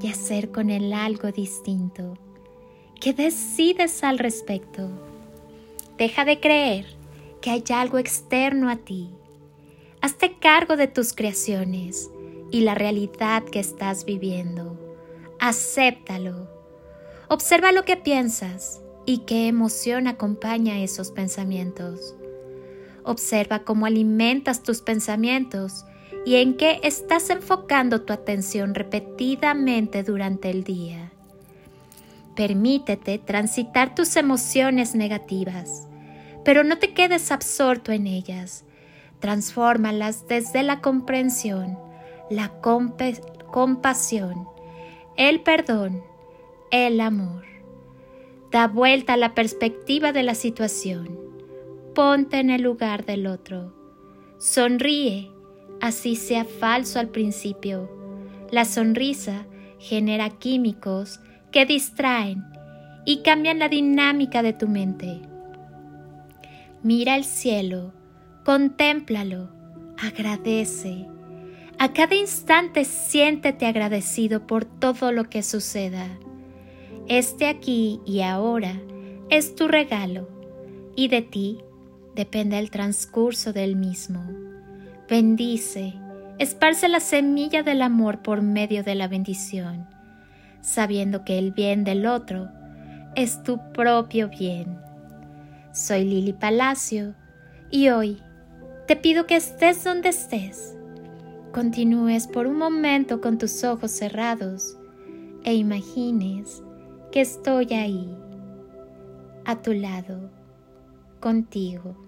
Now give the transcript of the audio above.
y hacer con él algo distinto. ¿Qué decides al respecto? Deja de creer que hay algo externo a ti. Hazte cargo de tus creaciones y la realidad que estás viviendo. Acéptalo. Observa lo que piensas y qué emoción acompaña esos pensamientos. Observa cómo alimentas tus pensamientos y en qué estás enfocando tu atención repetidamente durante el día. Permítete transitar tus emociones negativas, pero no te quedes absorto en ellas. Transfórmalas desde la comprensión, la compasión, el perdón, el amor. Da vuelta a la perspectiva de la situación. Ponte en el lugar del otro. Sonríe así sea falso al principio. La sonrisa genera químicos que distraen y cambian la dinámica de tu mente. Mira el cielo, contémplalo, agradece. A cada instante siéntete agradecido por todo lo que suceda. Este aquí y ahora es tu regalo y de ti depende el transcurso del mismo. Bendice, esparce la semilla del amor por medio de la bendición, sabiendo que el bien del otro es tu propio bien. Soy Lili Palacio y hoy te pido que estés donde estés. Continúes por un momento con tus ojos cerrados e imagines que estoy ahí, a tu lado, contigo